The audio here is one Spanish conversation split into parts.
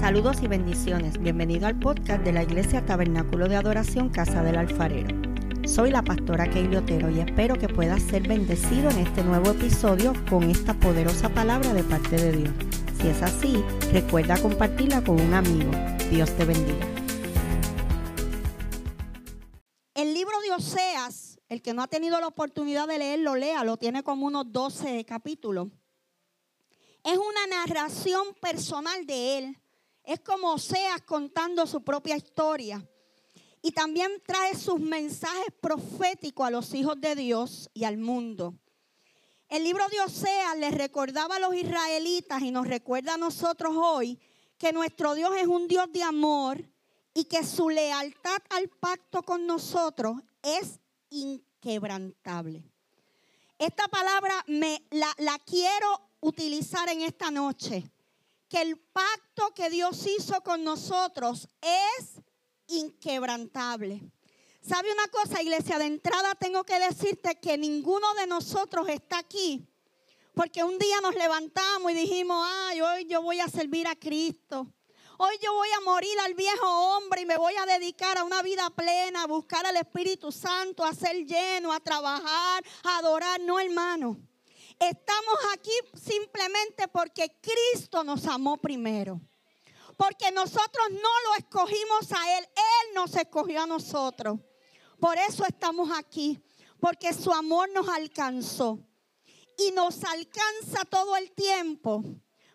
Saludos y bendiciones. Bienvenido al podcast de la Iglesia Tabernáculo de Adoración Casa del Alfarero. Soy la pastora Keili Otero y espero que puedas ser bendecido en este nuevo episodio con esta poderosa palabra de parte de Dios. Si es así, recuerda compartirla con un amigo. Dios te bendiga. El libro de Oseas, el que no ha tenido la oportunidad de leerlo, léalo, tiene como unos 12 capítulos. Es una narración personal de él. Es como Oseas contando su propia historia. Y también trae sus mensajes proféticos a los hijos de Dios y al mundo. El libro de Oseas les recordaba a los israelitas y nos recuerda a nosotros hoy que nuestro Dios es un Dios de amor y que su lealtad al pacto con nosotros es inquebrantable. Esta palabra me la, la quiero utilizar en esta noche. Que el pacto que Dios hizo con nosotros es inquebrantable. ¿Sabe una cosa, iglesia? De entrada tengo que decirte que ninguno de nosotros está aquí porque un día nos levantamos y dijimos, ay, hoy yo voy a servir a Cristo. Hoy yo voy a morir al viejo hombre y me voy a dedicar a una vida plena, a buscar al Espíritu Santo, a ser lleno, a trabajar, a adorar. No, hermano. Estamos aquí simplemente porque Cristo nos amó primero. Porque nosotros no lo escogimos a Él, Él nos escogió a nosotros. Por eso estamos aquí, porque su amor nos alcanzó y nos alcanza todo el tiempo.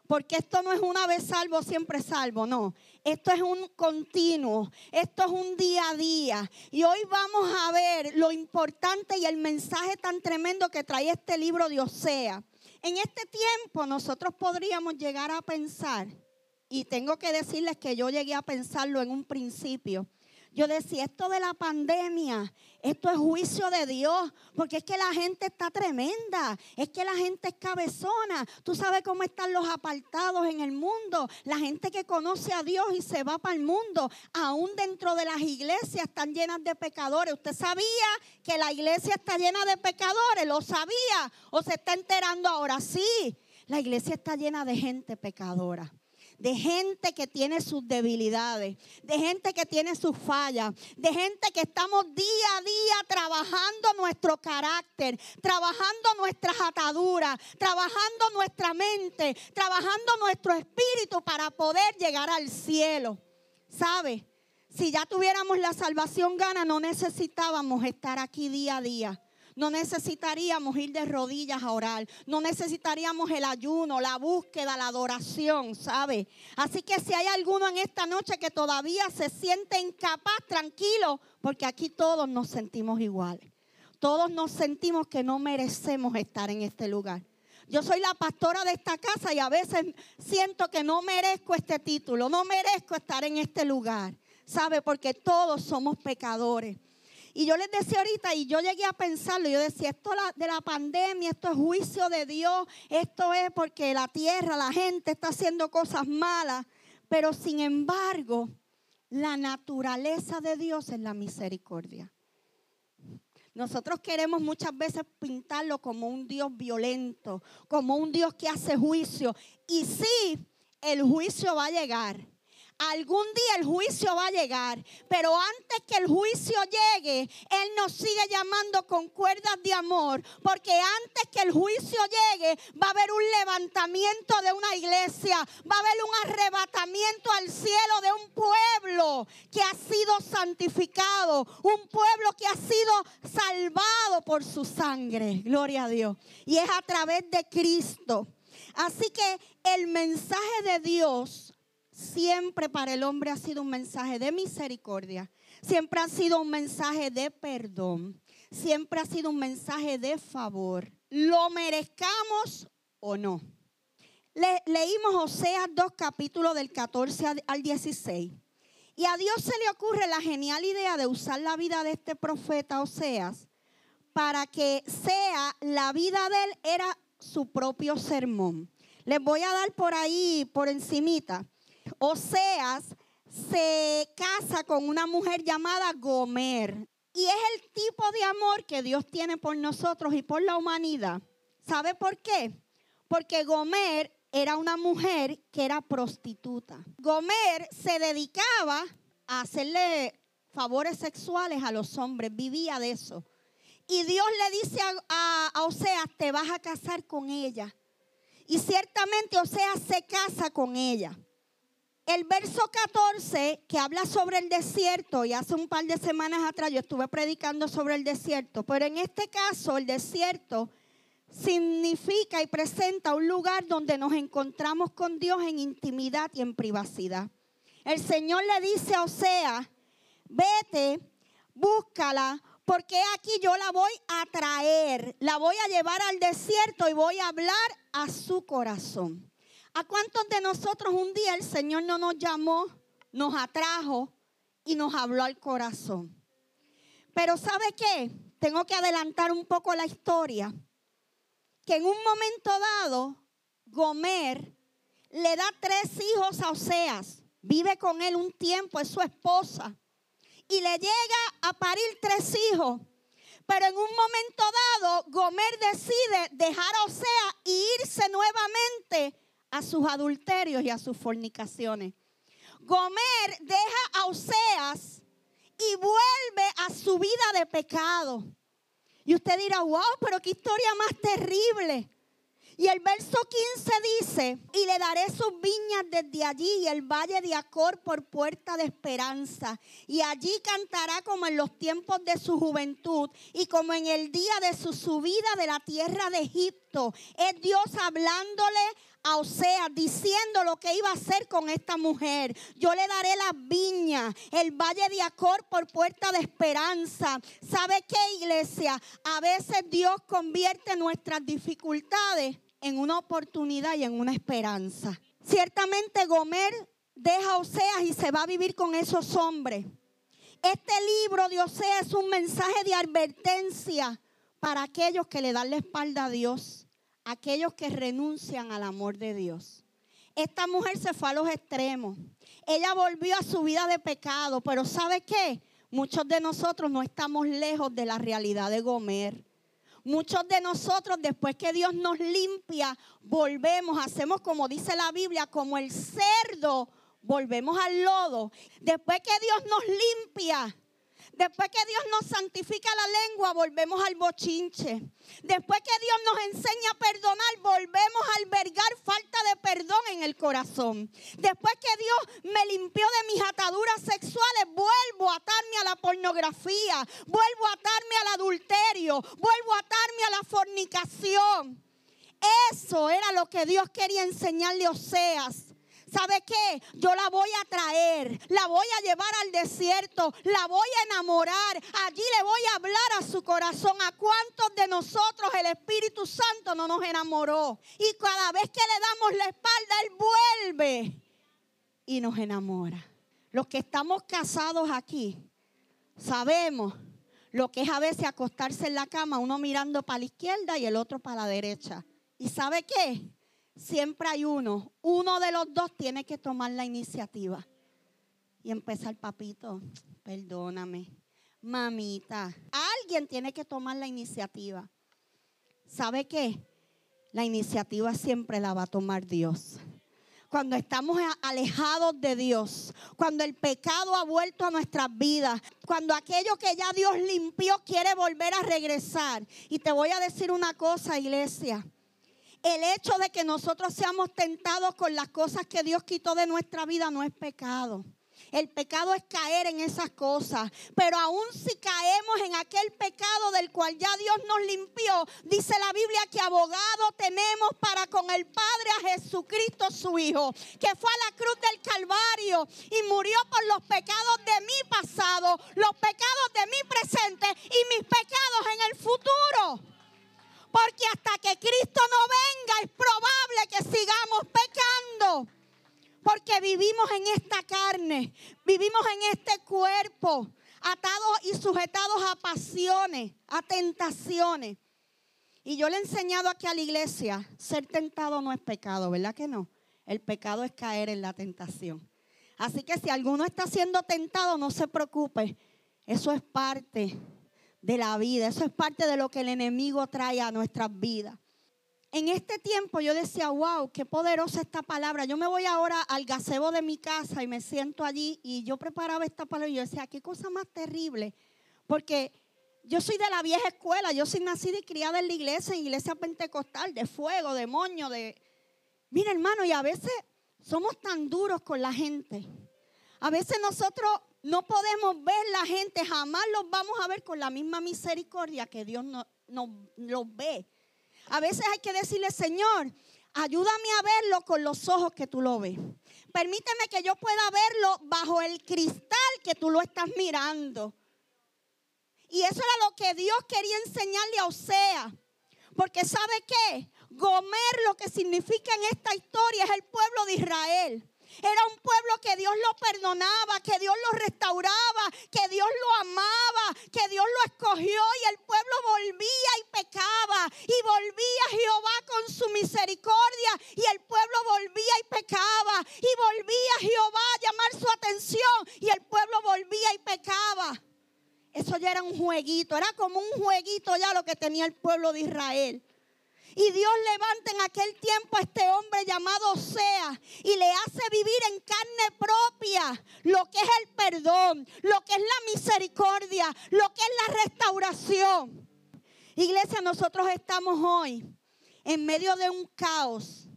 Porque esto no es una vez salvo, siempre salvo, no. Esto es un continuo, esto es un día a día. Y hoy vamos a ver lo importante y el mensaje tan tremendo que trae este libro de Osea. En este tiempo nosotros podríamos llegar a pensar, y tengo que decirles que yo llegué a pensarlo en un principio, yo decía, esto de la pandemia, esto es juicio de Dios, porque es que la gente está tremenda, es que la gente es cabezona. Tú sabes cómo están los apartados en el mundo, la gente que conoce a Dios y se va para el mundo, aún dentro de las iglesias están llenas de pecadores. ¿Usted sabía que la iglesia está llena de pecadores? ¿Lo sabía? ¿O se está enterando ahora? Sí, la iglesia está llena de gente pecadora de gente que tiene sus debilidades, de gente que tiene sus fallas, de gente que estamos día a día trabajando nuestro carácter, trabajando nuestras ataduras, trabajando nuestra mente, trabajando nuestro espíritu para poder llegar al cielo. ¿Sabe? Si ya tuviéramos la salvación gana, no necesitábamos estar aquí día a día. No necesitaríamos ir de rodillas a orar. No necesitaríamos el ayuno, la búsqueda, la adoración, ¿sabe? Así que si hay alguno en esta noche que todavía se siente incapaz, tranquilo, porque aquí todos nos sentimos iguales. Todos nos sentimos que no merecemos estar en este lugar. Yo soy la pastora de esta casa y a veces siento que no merezco este título, no merezco estar en este lugar, ¿sabe? Porque todos somos pecadores. Y yo les decía ahorita, y yo llegué a pensarlo, yo decía, esto de la pandemia, esto es juicio de Dios, esto es porque la tierra, la gente está haciendo cosas malas, pero sin embargo, la naturaleza de Dios es la misericordia. Nosotros queremos muchas veces pintarlo como un Dios violento, como un Dios que hace juicio. Y sí, el juicio va a llegar. Algún día el juicio va a llegar, pero antes que el juicio llegue, Él nos sigue llamando con cuerdas de amor, porque antes que el juicio llegue, va a haber un levantamiento de una iglesia, va a haber un arrebatamiento al cielo de un pueblo que ha sido santificado, un pueblo que ha sido salvado por su sangre, gloria a Dios, y es a través de Cristo. Así que el mensaje de Dios siempre para el hombre ha sido un mensaje de misericordia, siempre ha sido un mensaje de perdón, siempre ha sido un mensaje de favor, lo merezcamos o no. leímos Oseas 2 capítulos del 14 al 16. Y a Dios se le ocurre la genial idea de usar la vida de este profeta Oseas para que sea la vida de él era su propio sermón. Les voy a dar por ahí, por encimita. Oseas se casa con una mujer llamada Gomer. Y es el tipo de amor que Dios tiene por nosotros y por la humanidad. ¿Sabe por qué? Porque Gomer era una mujer que era prostituta. Gomer se dedicaba a hacerle favores sexuales a los hombres, vivía de eso. Y Dios le dice a, Oseas, te vas a casar con ella. Y ciertamente Oseas se casa con ella. El verso 14 que habla sobre el desierto, y hace un par de semanas atrás yo estuve predicando sobre el desierto, pero en este caso el desierto significa y presenta un lugar donde nos encontramos con Dios en intimidad y en privacidad. El Señor le dice a Osea, vete, búscala, porque aquí yo la voy a traer, la voy a llevar al desierto y voy a hablar a su corazón. ¿A cuántos de nosotros un día el Señor no nos llamó, nos atrajo y nos habló al corazón? Pero ¿sabe qué? Tengo que adelantar un poco la historia que en un momento dado, Gomer le da tres hijos a Oseas, vive con él un tiempo, es su esposa, y le llega a parir tres hijos. Pero en un momento dado, Gomer decide dejar a Oseas e irse nuevamente a sus adulterios y a sus fornicaciones. Gomer deja a Oseas y vuelve a su vida de pecado. Y usted dirá, wow, pero qué historia más terrible. Y el verso 15 dice, y le daré sus viñas desde allí y el valle de Acor por puerta de esperanza. Y allí cantará como en los tiempos de su juventud y como en el día de su subida de la tierra de Egipto. Es Dios hablándole a Osea diciendo lo que iba a hacer con esta mujer. Yo le daré las viñas, el valle de Acor por puerta de esperanza. ¿Sabe qué, iglesia? A veces Dios convierte nuestras dificultades en una oportunidad y en una esperanza. Ciertamente Gomer deja a Oseas y se va a vivir con esos hombres. Este libro de Oseas es un mensaje de advertencia para aquellos que le dan la espalda a Dios, aquellos que renuncian al amor de Dios. Esta mujer se fue a los extremos. Ella volvió a su vida de pecado, pero ¿sabe qué? Muchos de nosotros no estamos lejos de la realidad de Gomer. Muchos de nosotros, después que Dios nos limpia, volvemos, hacemos como dice la Biblia, como el cerdo, volvemos al lodo. Después que Dios nos limpia, Después que Dios nos santifica la lengua, volvemos al bochinche. Después que Dios nos enseña a perdonar, volvemos a albergar falta de perdón en el corazón. Después que Dios me limpió de mis ataduras sexuales, vuelvo a atarme a la pornografía, vuelvo a atarme al adulterio, vuelvo a atarme a la fornicación. Eso era lo que Dios quería enseñarle a Oseas. ¿Sabe qué? Yo la voy a traer, la voy a llevar al desierto, la voy a enamorar. Allí le voy a hablar a su corazón. ¿A cuántos de nosotros el Espíritu Santo no nos enamoró? Y cada vez que le damos la espalda, Él vuelve y nos enamora. Los que estamos casados aquí, sabemos lo que es a veces acostarse en la cama, uno mirando para la izquierda y el otro para la derecha. ¿Y sabe qué? Siempre hay uno. Uno de los dos tiene que tomar la iniciativa. Y empezar, papito, perdóname. Mamita, alguien tiene que tomar la iniciativa. ¿Sabe qué? La iniciativa siempre la va a tomar Dios. Cuando estamos alejados de Dios, cuando el pecado ha vuelto a nuestras vidas, cuando aquello que ya Dios limpió quiere volver a regresar. Y te voy a decir una cosa, iglesia. El hecho de que nosotros seamos tentados con las cosas que Dios quitó de nuestra vida no es pecado. El pecado es caer en esas cosas. Pero aún si caemos en aquel pecado del cual ya Dios nos limpió, dice la Biblia que abogado tenemos para con el Padre a Jesucristo su Hijo, que fue a la cruz del Calvario y murió por los pecados de mi pasado, los pecados de mi presente y mis pecados en el futuro. Porque hasta que Cristo no venga es probable que sigamos pecando. Porque vivimos en esta carne, vivimos en este cuerpo, atados y sujetados a pasiones, a tentaciones. Y yo le he enseñado aquí a la iglesia, ser tentado no es pecado, ¿verdad que no? El pecado es caer en la tentación. Así que si alguno está siendo tentado, no se preocupe. Eso es parte de la vida. Eso es parte de lo que el enemigo trae a nuestras vidas. en este tiempo yo decía, wow, qué poderosa esta palabra. Yo me voy ahora al gazebo de mi casa y me siento allí y yo preparaba esta palabra y yo decía, qué cosa más terrible. Porque yo soy de la vieja escuela, yo soy nacida y criada en la iglesia, en iglesia pentecostal, de fuego, de moño, de... Mira hermano, y a veces somos tan duros con la gente. A veces nosotros no podemos ver la gente, jamás los vamos a ver con la misma misericordia que Dios nos no, los ve. A veces hay que decirle, Señor, ayúdame a verlo con los ojos que tú lo ves. Permíteme que yo pueda verlo bajo el cristal que tú lo estás mirando. Y eso era lo que Dios quería enseñarle a Osea. Porque ¿sabe qué? Gomer lo que significa en esta historia es el pueblo de Israel. Era un pueblo que Dios lo perdonaba, que Dios lo restauraba, que Dios lo amaba, que Dios lo escogió y el pueblo volvía y pecaba. Y volvía Jehová con su misericordia y el pueblo volvía y pecaba. Y volvía Jehová a llamar su atención y el pueblo volvía y pecaba. Eso ya era un jueguito, era como un jueguito ya lo que tenía el pueblo de Israel. Y Dios levanta en aquel tiempo a este hombre llamado Osea y le hace vivir en carne propia lo que es el perdón, lo que es la misericordia, lo que es la restauración. Iglesia, nosotros estamos hoy en medio de un caos,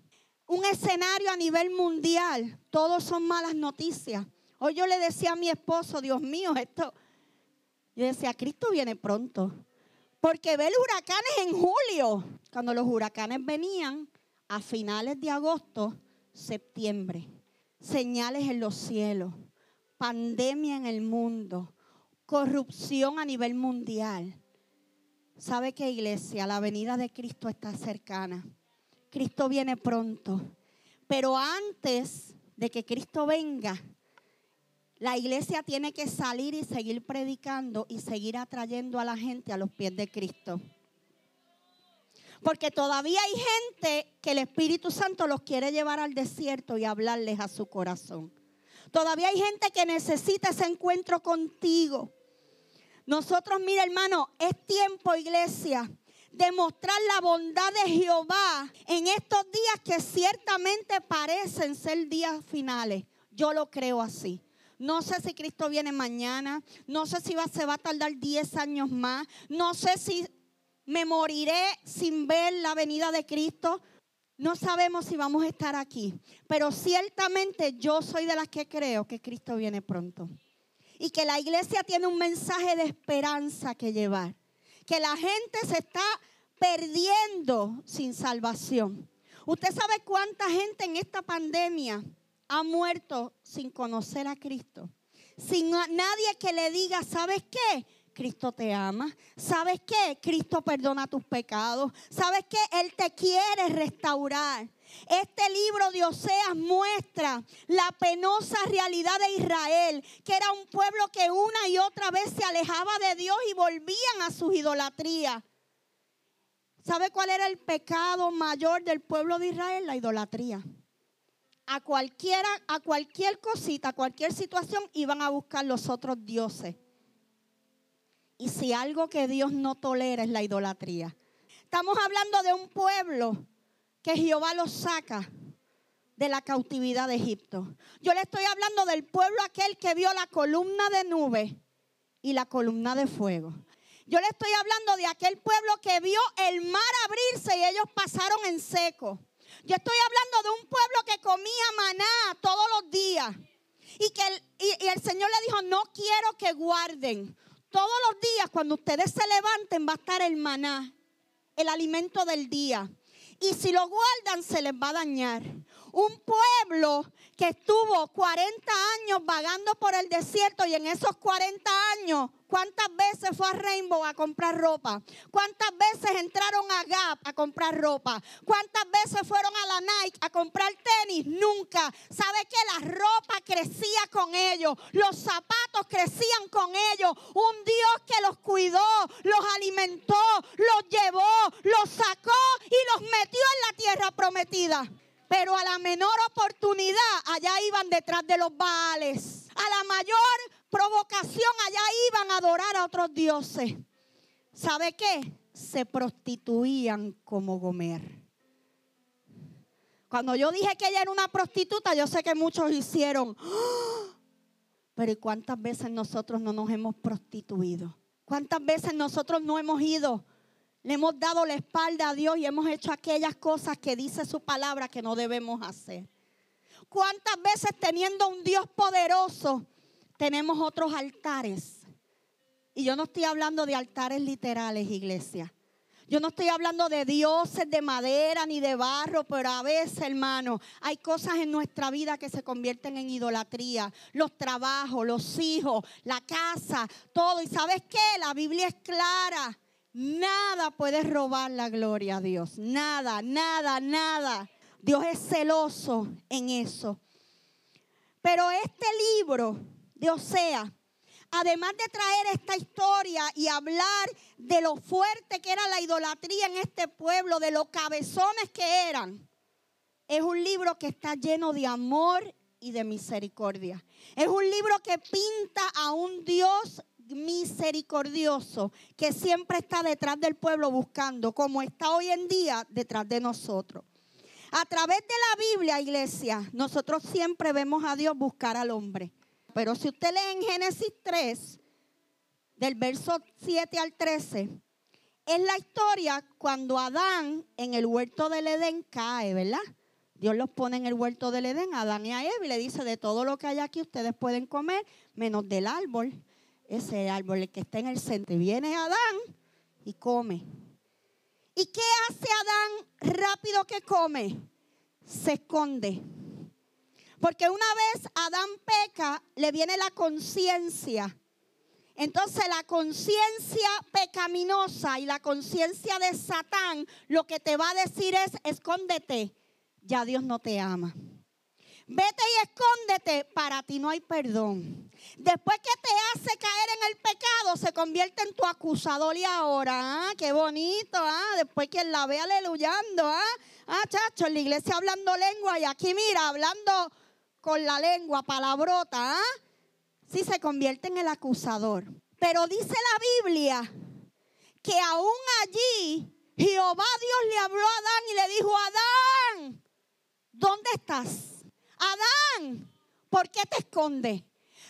un escenario a nivel mundial. Todos son malas noticias. Hoy yo le decía a mi esposo, Dios mío, esto, yo decía, Cristo viene pronto. Porque ve huracanes en julio, cuando los huracanes venían a finales de agosto, septiembre. Señales en los cielos, pandemia en el mundo, corrupción a nivel mundial. ¿Sabe qué iglesia? La venida de Cristo está cercana. Cristo viene pronto. Pero antes de que Cristo venga, la iglesia tiene que salir y seguir predicando y seguir atrayendo a la gente a los pies de Cristo. Porque todavía hay gente que el Espíritu Santo los quiere llevar al desierto y hablarles a su corazón. Todavía hay gente que necesita ese encuentro contigo. Nosotros, mira hermano, es tiempo, iglesia, de mostrar la bondad de Jehová en estos días que ciertamente parecen ser días finales. Yo lo creo así. No sé si Cristo viene mañana. No sé si va, se va a tardar 10 años más. No sé si me moriré sin ver la venida de Cristo. No sabemos si vamos a estar aquí. Pero ciertamente yo soy de las que creo que Cristo viene pronto. Y que la iglesia tiene un mensaje de esperanza que llevar. Que la gente se está perdiendo sin salvación. ¿Usted sabe cuánta gente en esta pandemia ha muerto sin conocer a Cristo. Sin nadie que le diga, ¿sabes qué? Cristo te ama. ¿Sabes qué? Cristo perdona tus pecados. ¿Sabes qué? Él te quiere restaurar. Este libro de Oseas muestra la penosa realidad de Israel, que era un pueblo que una y otra vez se alejaba de Dios y volvían a sus idolatrías. ¿Sabe cuál era el pecado mayor del pueblo de Israel? La idolatría a cualquiera, a cualquier cosita, a cualquier situación, iban a buscar los otros dioses. Y si algo que Dios no tolera es la idolatría. Estamos hablando de un pueblo que Jehová los saca de la cautividad de Egipto. Yo le estoy hablando del pueblo aquel que vio la columna de nube y la columna de fuego. Yo le estoy hablando de aquel pueblo que vio el mar abrirse y ellos pasaron en seco. Yo estoy hablando de un pueblo que comía maná todos los días. Y que el, y, el Señor le dijo, no quiero que guarden. Todos los días cuando ustedes se levanten va a estar el maná, el alimento del día. Y si lo guardan se les va a dañar. Un pueblo que estuvo 40 años vagando por el desierto y en esos 40 años ¿Cuántas veces fue a Rainbow a comprar ropa? ¿Cuántas veces entraron a Gap a comprar ropa? ¿Cuántas veces fueron a la Nike a comprar tenis? Nunca. ¿Sabe que la ropa crecía con ellos? Los zapatos crecían con ellos. Un Dios que los cuidó, los alimentó, los llevó, los sacó y los metió en la tierra prometida. Pero a la menor oportunidad, allá iban detrás de los baales. A la mayor provocación, allá iban a adorar a otros dioses. ¿Sabe qué? Se prostituían como Gomer. Cuando yo dije que ella era una prostituta, yo sé que muchos hicieron. Pero ¿y cuántas veces nosotros no nos hemos prostituido? ¿Cuántas veces nosotros no hemos ido? Le hemos dado la espalda a Dios y hemos hecho aquellas cosas que dice su palabra que no debemos hacer. ¿Cuántas veces teniendo un Dios poderoso tenemos otros altares? Y yo no estoy hablando de altares literales, iglesia. Yo no estoy hablando de dioses de madera ni de barro, pero a veces, hermano, hay cosas en nuestra vida que se convierten en idolatría. Los trabajos, los hijos, la casa, todo. ¿Y sabes qué? La Biblia es clara. Nada puede robar la gloria a Dios. Nada, nada, nada. Dios es celoso en eso. Pero este libro de Osea además de traer esta historia y hablar de lo fuerte que era la idolatría en este pueblo, de los cabezones que eran, es un libro que está lleno de amor y de misericordia. Es un libro que pinta a un Dios misericordioso que siempre está detrás del pueblo buscando, como está hoy en día detrás de nosotros. A través de la Biblia, iglesia, nosotros siempre vemos a Dios buscar al hombre. Pero si usted lee en Génesis 3, del verso 7 al 13, es la historia cuando Adán en el huerto del Edén cae, ¿verdad? Dios los pone en el huerto del Edén, a Adán y a Eva, y le dice, de todo lo que hay aquí ustedes pueden comer, menos del árbol, ese árbol que está en el centro. Viene Adán y come. ¿Y qué hace Adán rápido que come? Se esconde. Porque una vez Adán peca, le viene la conciencia. Entonces la conciencia pecaminosa y la conciencia de Satán lo que te va a decir es, escóndete, ya Dios no te ama. Vete y escóndete, para ti no hay perdón. Después que te hace caer en el pecado, se convierte en tu acusador y ahora, ah, qué bonito, ah, después que la ve aleluyando, ah, ah, chacho, en la iglesia hablando lengua y aquí mira, hablando con la lengua, palabrota, ¿ah? sí se convierte en el acusador. Pero dice la Biblia que aún allí Jehová Dios le habló a Adán y le dijo, Adán, ¿dónde estás? Adán, ¿por qué te escondes?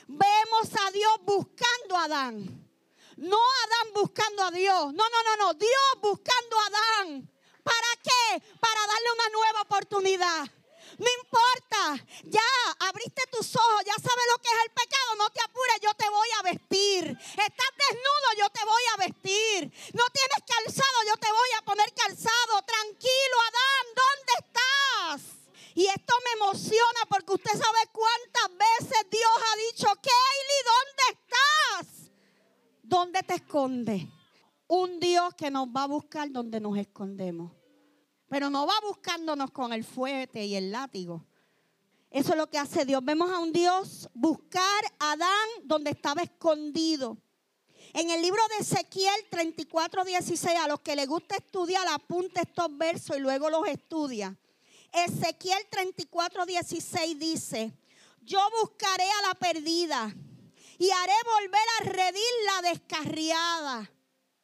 Vemos a Dios buscando a Adán. No Adán buscando a Dios. No, no, no, no. Dios buscando a Adán. ¿Para qué? Para darle una nueva oportunidad. No importa, ya abriste tus ojos, ya sabes lo que es el pecado, no te apures, yo te voy a vestir. Estás desnudo, yo te voy a vestir. No tienes calzado, yo te voy a poner calzado. Tranquilo, Adán, ¿dónde estás? Y esto me emociona porque usted sabe cuántas veces Dios ha dicho, Kaylee, ¿dónde estás? ¿Dónde te escondes? Un Dios que nos va a buscar donde nos escondemos. Pero no va buscándonos con el fuete y el látigo. Eso es lo que hace Dios. Vemos a un Dios buscar a Adán donde estaba escondido. En el libro de Ezequiel 34, 16, a los que les gusta estudiar, apunte estos versos y luego los estudia. Ezequiel 34, 16 dice, yo buscaré a la perdida y haré volver a redir la descarriada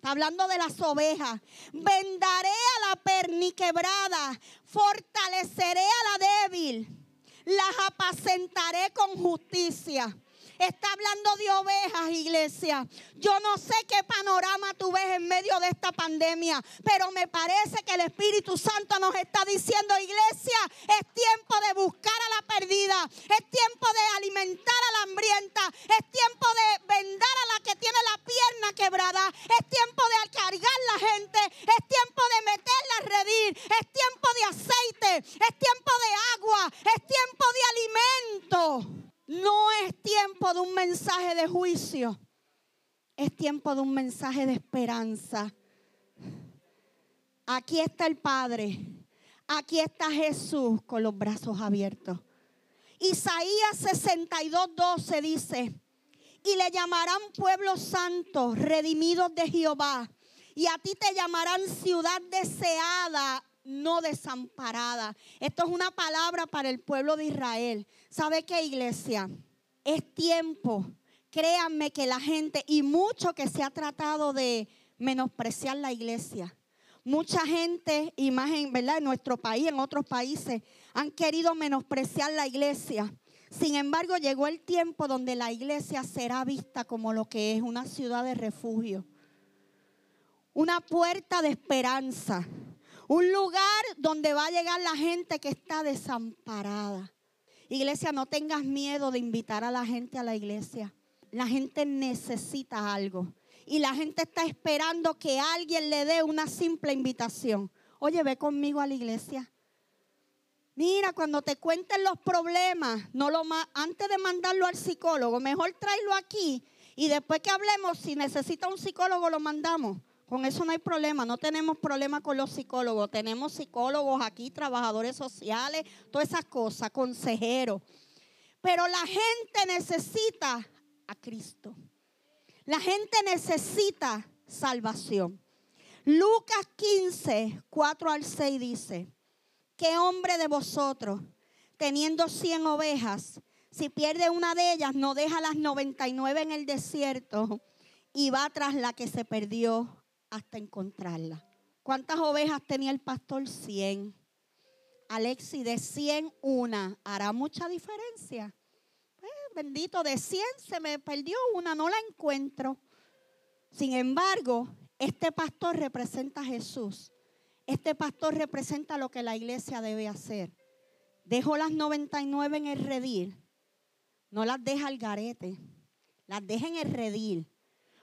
hablando de las ovejas. Vendaré a la perniquebrada, fortaleceré a la débil, las apacentaré con justicia. Está hablando de ovejas, iglesia. Yo no sé qué panorama tú ves en medio de esta pandemia, pero me parece que el Espíritu Santo nos está diciendo, iglesia, es tiempo de buscar a la perdida, es tiempo de alimentar a la hambrienta, es tiempo de vendar a la que tiene la pierna quebrada, es tiempo de cargar la gente, es tiempo de meterla a redir, es tiempo de aceite, es tiempo de agua, es tiempo de alimento. No es tiempo de un mensaje de juicio, es tiempo de un mensaje de esperanza. Aquí está el Padre, aquí está Jesús con los brazos abiertos. Isaías 62, 12 dice, y le llamarán pueblo santo, redimidos de Jehová, y a ti te llamarán ciudad deseada no desamparada. Esto es una palabra para el pueblo de Israel. ¿Sabe qué, iglesia? Es tiempo. Créanme que la gente, y mucho que se ha tratado de menospreciar la iglesia, Mucha gente, y más en, ¿verdad? en nuestro país, en otros países, han querido menospreciar la iglesia. Sin embargo, llegó el tiempo donde la iglesia será vista como lo que es una ciudad de refugio, una puerta de esperanza, un lugar donde va a llegar la gente que está desamparada. Iglesia, no tengas miedo de invitar a la gente a la iglesia. La gente necesita algo. Y la gente está esperando que alguien le dé una simple invitación. Oye, ve conmigo a la iglesia. Mira, cuando te cuenten los problemas, no lo antes de mandarlo al psicólogo, mejor tráelo aquí y después que hablemos, si necesita un psicólogo, lo mandamos. Con eso no hay problema, no tenemos problema con los psicólogos. Tenemos psicólogos aquí, trabajadores sociales, todas esas cosas, consejeros. Pero la gente necesita a Cristo. La gente necesita salvación. Lucas 15, 4 al 6 dice, ¿qué hombre de vosotros, teniendo 100 ovejas, si pierde una de ellas, no deja las 99 en el desierto y va tras la que se perdió hasta encontrarla. ¿Cuántas ovejas tenía el pastor? 100. Alexi, de 100 una, ¿hará mucha diferencia? Pues, bendito, de 100 se me perdió una, no la encuentro. Sin embargo, este pastor representa a Jesús. Este pastor representa lo que la iglesia debe hacer. Dejo las 99 en el redil. No las deja al garete. Las deja en el redil.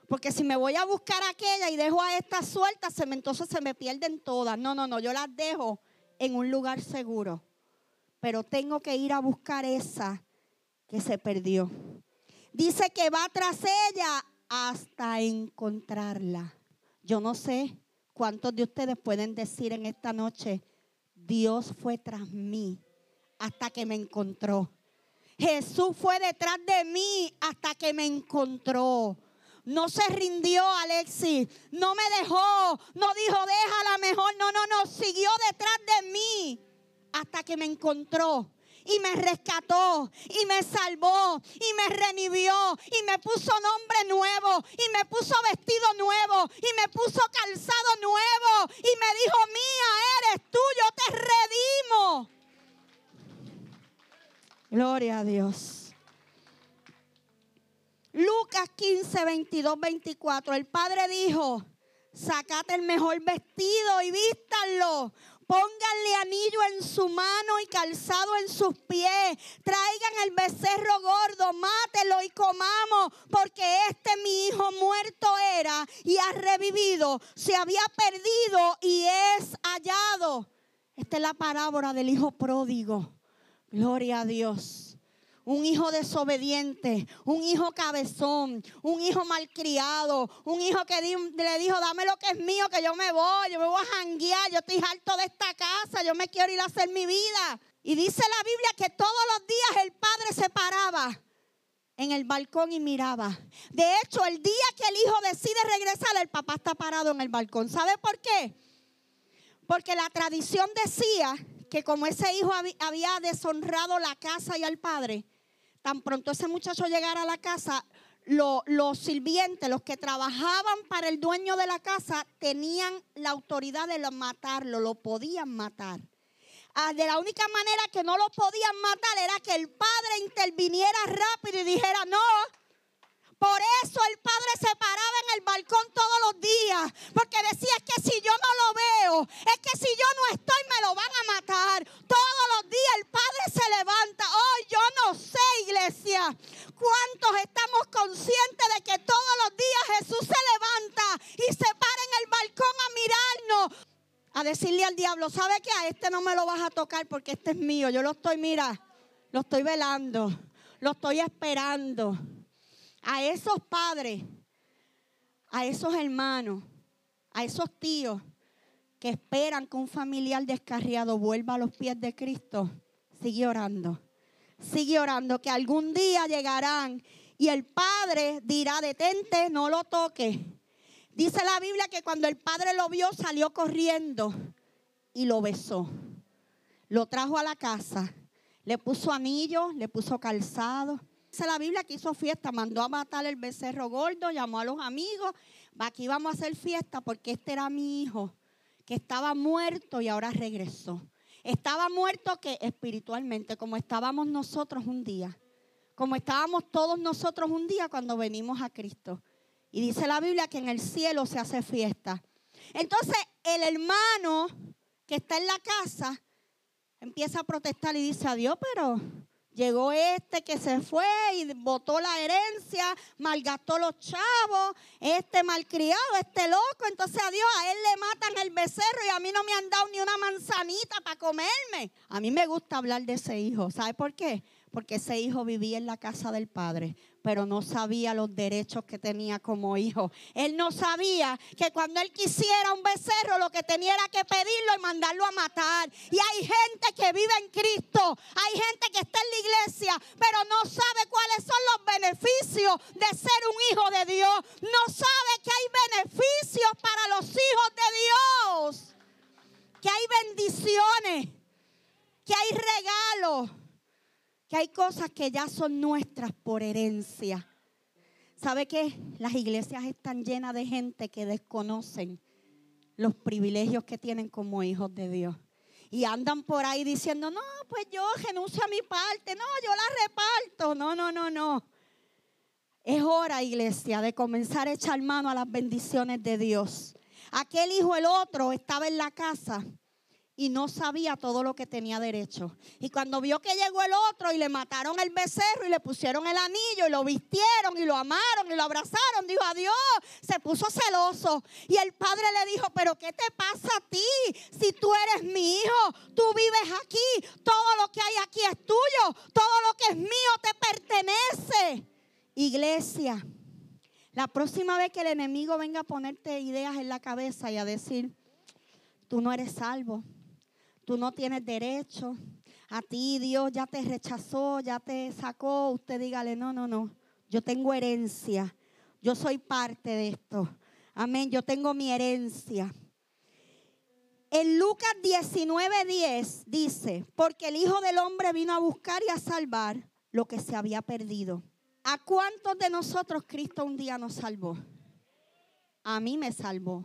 Porque si me voy a buscar aquella y dejo a esta suelta, entonces se me pierden todas. No, no, no, yo las dejo en un lugar seguro. Pero tengo que ir a buscar esa que se perdió. Dice que va tras ella hasta encontrarla. Yo no sé cuántos de ustedes pueden decir en esta noche, Dios fue tras mí hasta que me encontró. Jesús fue detrás de mí hasta que me encontró. No se rindió Alexis, no me dejó, no dijo déjala mejor, no, no, no, siguió detrás de mí hasta que me encontró y me rescató y me salvó y me renivió y me puso nombre nuevo y me puso vestido nuevo y me puso calzado nuevo y me dijo, mía eres tú, yo te redimo. Gloria a Dios. Lucas 15, 22, 24. El padre dijo, sacate el mejor vestido y vístanlo. Pónganle anillo en su mano y calzado en sus pies. Traigan el becerro gordo, mátelo y comamos, porque este mi hijo muerto era y ha revivido. Se había perdido y es hallado. Esta es la parábola del hijo pródigo. Gloria a Dios un hijo desobediente, un hijo cabezón, un hijo malcriado, un hijo que le dijo, dame lo que es mío, que yo me voy, yo me voy a janguear, yo estoy harto de esta casa, yo me quiero ir a hacer mi vida. Y dice la Biblia que todos los días el padre se paraba en el balcón y miraba. De hecho, el día que el hijo decide regresar, el papá está parado en el balcón. ¿Sabe por qué? Porque la tradición decía que como ese hijo había deshonrado la casa y al padre, tan pronto ese muchacho llegara a la casa, los sirvientes, los que trabajaban para el dueño de la casa, tenían la autoridad de matarlo, lo podían matar. Ah, de la única manera que no lo podían matar era que el padre interviniera rápido y dijera, no, por eso el padre se paraba en el balcón todos los días. Porque decía que si yo no lo veo, es que si yo no estoy me lo van a matar. Todos los días el padre se levanta. Oh, yo no sé, iglesia. ¿Cuántos estamos conscientes de que todos los días Jesús se levanta y se para en el balcón a mirarnos? A decirle al diablo, ¿sabe qué? A este no me lo vas a tocar porque este es mío. Yo lo estoy, mira, lo estoy velando. Lo estoy esperando a esos padres, a esos hermanos, a esos tíos que esperan que un familiar descarriado vuelva a los pies de Cristo, sigue orando. Sigue orando que algún día llegarán y el padre dirá, detente, no lo toque. Dice la Biblia que cuando el padre lo vio salió corriendo y lo besó. Lo trajo a la casa, le puso anillo, le puso calzado, Dice la Biblia que hizo fiesta, mandó a matar el becerro gordo, llamó a los amigos, aquí vamos a hacer fiesta porque este era mi hijo que estaba muerto y ahora regresó. Estaba muerto que espiritualmente, como estábamos nosotros un día, como estábamos todos nosotros un día cuando venimos a Cristo. Y dice la Biblia que en el cielo se hace fiesta. Entonces el hermano que está en la casa empieza a protestar y dice, adiós, pero llegó este que se fue y botó la herencia, malgastó los chavos, este malcriado, este loco, entonces adiós, a él le matan el becerro y a mí no me han dado ni una manzanita para comerme. A mí me gusta hablar de ese hijo, ¿sabe por qué? Porque ese hijo vivía en la casa del padre, pero no sabía los derechos que tenía como hijo. Él no sabía que cuando él quisiera un becerro lo que tenía era que pedirlo y mandarlo a matar. Y hay gente que vive en Cristo, hay gente que está en la iglesia, pero no sabe cuáles son los beneficios de ser un hijo de Dios. No sabe que hay beneficios para los hijos de Dios, que hay bendiciones, que hay regalos que hay cosas que ya son nuestras por herencia. ¿Sabe qué? Las iglesias están llenas de gente que desconocen los privilegios que tienen como hijos de Dios. Y andan por ahí diciendo, no, pues yo renuncio a mi parte, no, yo la reparto. No, no, no, no. Es hora, iglesia, de comenzar a echar mano a las bendiciones de Dios. Aquel hijo, el otro, estaba en la casa y no sabía todo lo que tenía derecho. Y cuando vio que llegó el otro y le mataron el becerro y le pusieron el anillo y lo vistieron y lo amaron y lo abrazaron, dijo adiós, se puso celoso. Y el padre le dijo, pero ¿qué te pasa a ti? Si tú eres mi hijo, tú vives aquí, todo lo que hay aquí es tuyo, todo lo que es mío te pertenece. Iglesia, la próxima vez que el enemigo venga a ponerte ideas en la cabeza y a decir, tú no eres salvo tú no tienes derecho, a ti Dios ya te rechazó, ya te sacó, usted dígale, no, no, no, yo tengo herencia, yo soy parte de esto. Amén, yo tengo mi herencia. En Lucas 19:10 dice, porque el Hijo del Hombre vino a buscar y a salvar lo que se había perdido. ¿A cuántos de nosotros Cristo un día nos salvó? A mí me salvó,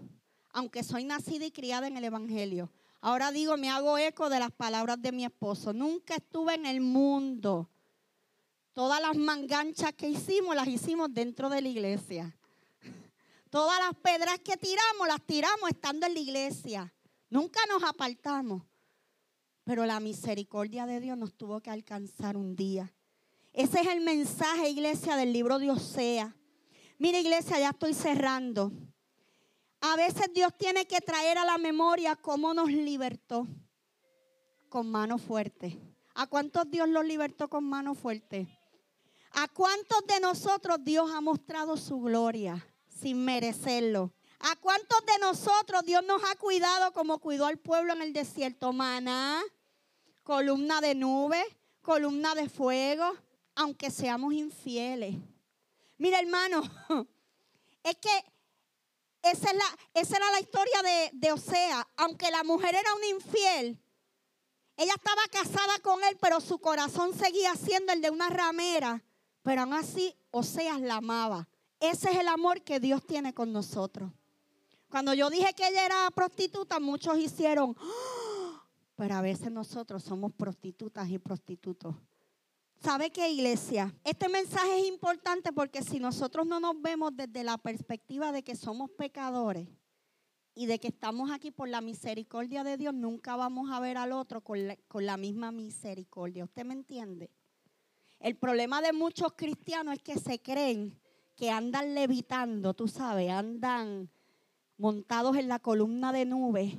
aunque soy nacida y criada en el Evangelio. Ahora digo, me hago eco de las palabras de mi esposo. Nunca estuve en el mundo. Todas las manganchas que hicimos las hicimos dentro de la iglesia. Todas las pedras que tiramos las tiramos estando en la iglesia. Nunca nos apartamos. Pero la misericordia de Dios nos tuvo que alcanzar un día. Ese es el mensaje, iglesia, del libro de Osea. Mira, iglesia, ya estoy cerrando. A veces Dios tiene que traer a la memoria cómo nos libertó con mano fuerte. ¿A cuántos Dios los libertó con mano fuerte? ¿A cuántos de nosotros Dios ha mostrado su gloria sin merecerlo? ¿A cuántos de nosotros Dios nos ha cuidado como cuidó al pueblo en el desierto? Maná, columna de nube, columna de fuego, aunque seamos infieles. Mira, hermano, es que esa, es la, esa era la historia de, de Osea. Aunque la mujer era un infiel, ella estaba casada con él, pero su corazón seguía siendo el de una ramera. Pero aún así, Oseas la amaba. Ese es el amor que Dios tiene con nosotros. Cuando yo dije que ella era prostituta, muchos hicieron, ¡Ah!". pero a veces nosotros somos prostitutas y prostitutos. ¿Sabe qué, iglesia? Este mensaje es importante porque si nosotros no nos vemos desde la perspectiva de que somos pecadores y de que estamos aquí por la misericordia de Dios, nunca vamos a ver al otro con la, misma misericordia. ¿Usted me entiende? El problema de muchos cristianos es que se creen que andan levitando, tú sabes, andan montados en la columna de nube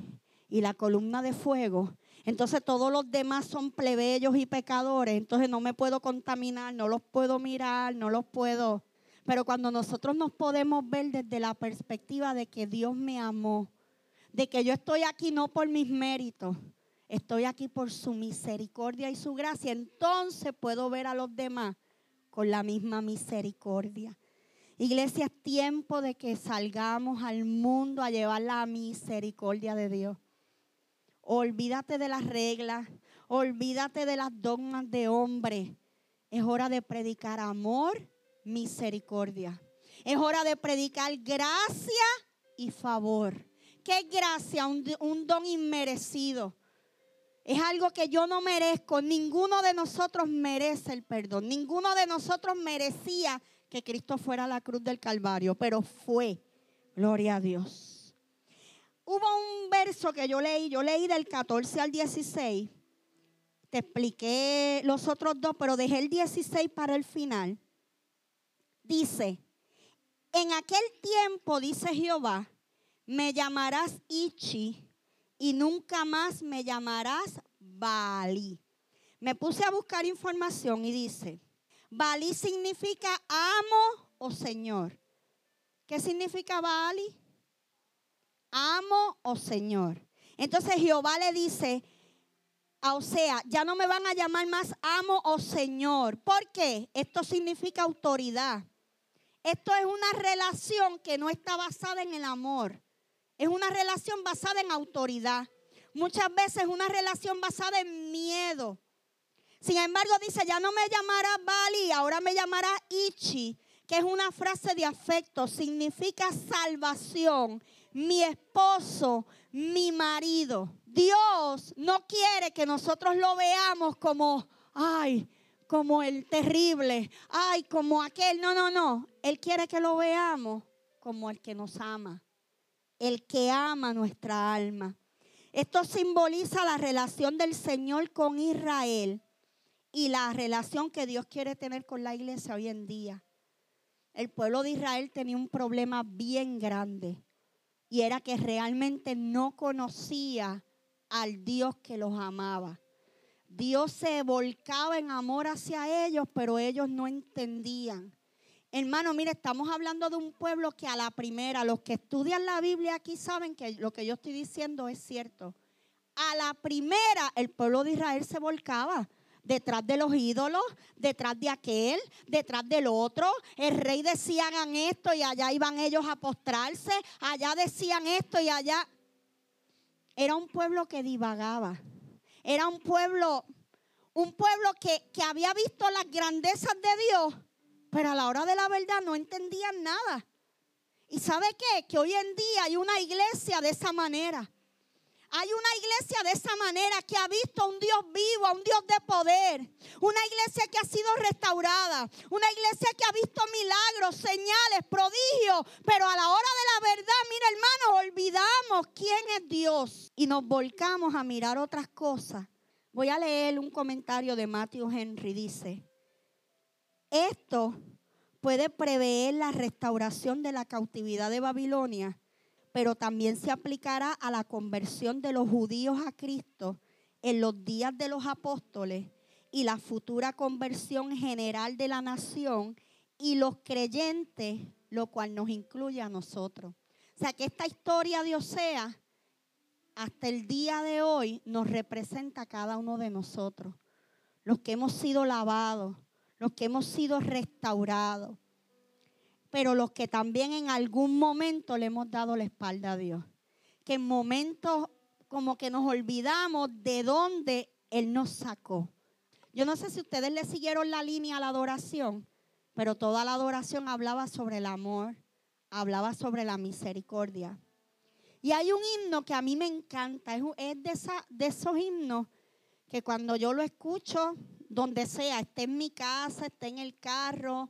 y la columna de fuego entonces todos los demás son plebeyos y pecadores. Entonces no me puedo contaminar, no los puedo mirar, no los puedo. Pero cuando nosotros nos podemos ver desde la perspectiva de que Dios me amó, de que yo estoy aquí no por mis méritos, estoy aquí por su misericordia y su gracia, entonces puedo ver a los demás con la misma misericordia. Iglesia, es tiempo de que salgamos al mundo a llevar la misericordia de Dios. Olvídate de las reglas, olvídate de las dogmas de hombre. Es hora de predicar amor, misericordia. Es hora de predicar gracia y favor. qué gracia, un, un don inmerecido. Es algo que yo no merezco. Ninguno de nosotros merece el perdón. Ninguno de nosotros merecía que Cristo fuera a la cruz del Calvario, pero fue. Gloria a Dios. Hubo un verso que yo leí, yo leí del 14 al 16. Te expliqué los otros dos, pero dejé el 16 para el final. Dice, en aquel tiempo, dice Jehová, me llamarás Ichi y nunca más me llamarás Bali. Me puse a buscar información y dice, Bali significa amo o señor. ¿Qué significa Bali? Amo o señor. Entonces Jehová le dice, o sea, ya no me van a llamar más amo o señor. ¿Por qué? Esto significa autoridad. Esto es una relación que no está basada en el amor. Es una relación basada en autoridad. Muchas veces una relación basada en miedo. Sin embargo, dice, ya no me llamará Bali, ahora me llamará Ichi, que es una frase de afecto, significa salvación, mi esposo, mi marido. Dios no quiere que nosotros lo veamos como, ay, como el terrible, ay, como aquel. No, no, no. Él quiere que lo veamos como el que nos ama el que ama nuestra alma. Esto simboliza la relación del Señor con Israel y la relación que Dios quiere tener con la iglesia hoy en día. El pueblo de Israel tenía un problema bien grande y era que realmente no conocía al Dios que los amaba. Dios se volcaba en amor hacia ellos, pero ellos no entendían. Hermano, mire, estamos hablando de un pueblo que a la primera, los que estudian la Biblia aquí saben que lo que yo estoy diciendo es cierto. A la primera, el pueblo de Israel se volcaba detrás de los ídolos, detrás de aquel, detrás del otro. El rey decía hagan esto y allá iban ellos a postrarse, allá decían esto y allá. Era un pueblo que divagaba. Era un pueblo, un pueblo que, que había visto las grandezas de Dios, pero a la hora de la verdad no entendían nada. ¿Y sabe qué? Que hoy en día hay una iglesia de esa manera. Hay una iglesia de esa manera que ha visto a un Dios vivo, a un Dios de poder. Una iglesia que ha sido restaurada. Una iglesia que ha visto milagros, señales, prodigios. Pero a la hora de la verdad, mira hermano, olvidamos quién es Dios. Y nos volcamos a mirar otras cosas. Voy a leer un comentario de Matthew Henry. Dice, esto puede prever la restauración de la cautividad de Babilonia, pero también se aplicará a la conversión de los judíos a Cristo en los días de los apóstoles y la futura conversión general de la nación y los creyentes, lo cual nos incluye a nosotros. O sea que esta historia de Osea hasta el día de hoy nos representa a cada uno de nosotros, los que hemos sido lavados, los que hemos sido restaurados, pero los que también en algún momento le hemos dado la espalda a Dios. Que en momentos como que nos olvidamos de dónde Él nos sacó. Yo no sé si ustedes le siguieron la línea a la adoración, pero toda la adoración hablaba sobre el amor, hablaba sobre la misericordia. Y hay un himno que a mí me encanta, es de, esos himnos que cuando yo lo escucho, donde sea, esté en mi casa, esté en el carro,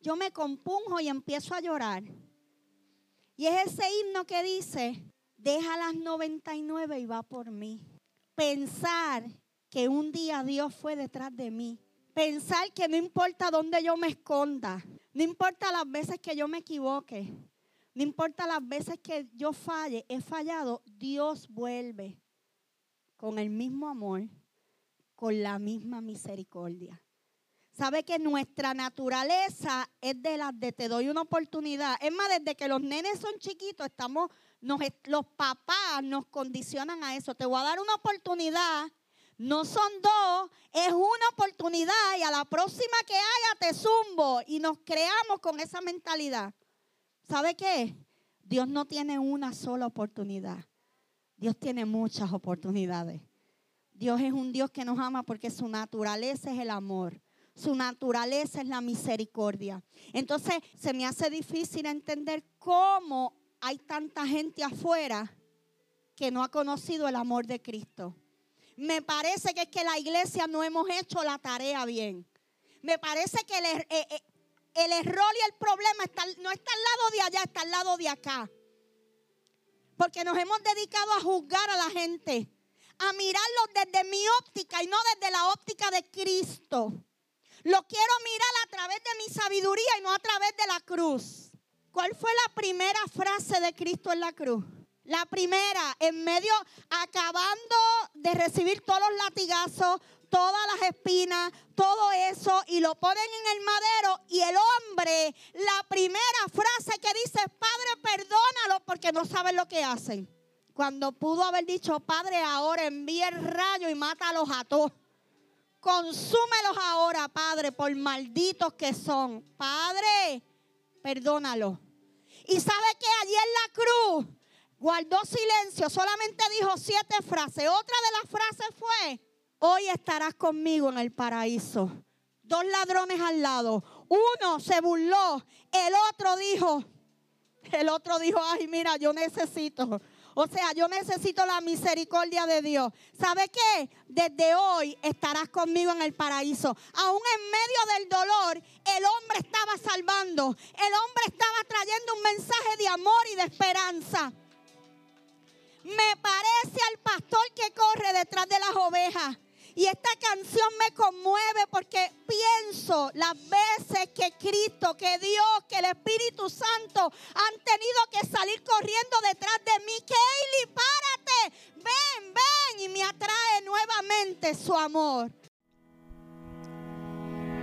yo me compunjo y empiezo a llorar. Y es ese himno que dice, deja las 99 y va por mí. Pensar que un día Dios fue detrás de mí. Pensar que no importa dónde yo me esconda, no importa las veces que yo me equivoque, no importa las veces que yo falle, he fallado, Dios vuelve con el mismo amor con la misma misericordia. Sabe que nuestra naturaleza es de las de te doy una oportunidad. Es más, desde que los nenes son chiquitos, estamos, los papás nos condicionan a eso. Te voy a dar una oportunidad. No son dos, es una oportunidad y a la próxima que haya te zumbo y nos creamos con esa mentalidad. ¿Sabe qué? Dios no tiene una sola oportunidad. Dios tiene muchas oportunidades. Dios es un Dios que nos ama porque su naturaleza es el amor. Su naturaleza es la misericordia. Entonces se me hace difícil entender cómo hay tanta gente afuera que no ha conocido el amor de Cristo. Me parece que es que la iglesia no hemos hecho la tarea bien. Me parece que el, er, eh, eh, error y el problema no está al lado de allá, está al lado de acá. Porque nos hemos dedicado a juzgar a la gente, a mirarlo desde mi óptica y no desde la óptica de Cristo. Lo quiero mirar a través de mi sabiduría y no a través de la cruz. ¿Cuál fue la primera frase de Cristo en la cruz? La primera, en medio, acabando de recibir todos los latigazos, todas las espinas, todo eso, y lo ponen en el madero. Y el hombre, la primera frase que dice, Padre, perdónalo porque no saben lo que hacen. Cuando pudo haber dicho, Padre, ahora envía el rayo y mátalos a todos. Consúmelos ahora, Padre, por malditos que son. Padre, perdónalo. Y sabe que allí en la cruz guardó silencio, solamente dijo siete frases. Otra de las frases fue, hoy estarás conmigo en el paraíso. Dos ladrones al lado. Uno se burló, el otro dijo, el otro dijo, ay, mira, yo necesito. O sea, yo necesito la misericordia de Dios. ¿Sabe qué? Desde hoy estarás conmigo en el paraíso. Aún en medio del dolor, el hombre estaba salvando. El hombre estaba trayendo un mensaje de amor y de esperanza. Me parece al pastor que corre detrás de las ovejas. Y esta canción me conmueve porque pienso las veces que Cristo, que Dios, que el Espíritu Santo han tenido que salir corriendo detrás de mí. Kaylee, párate, ven, ven. Y me atrae nuevamente su amor.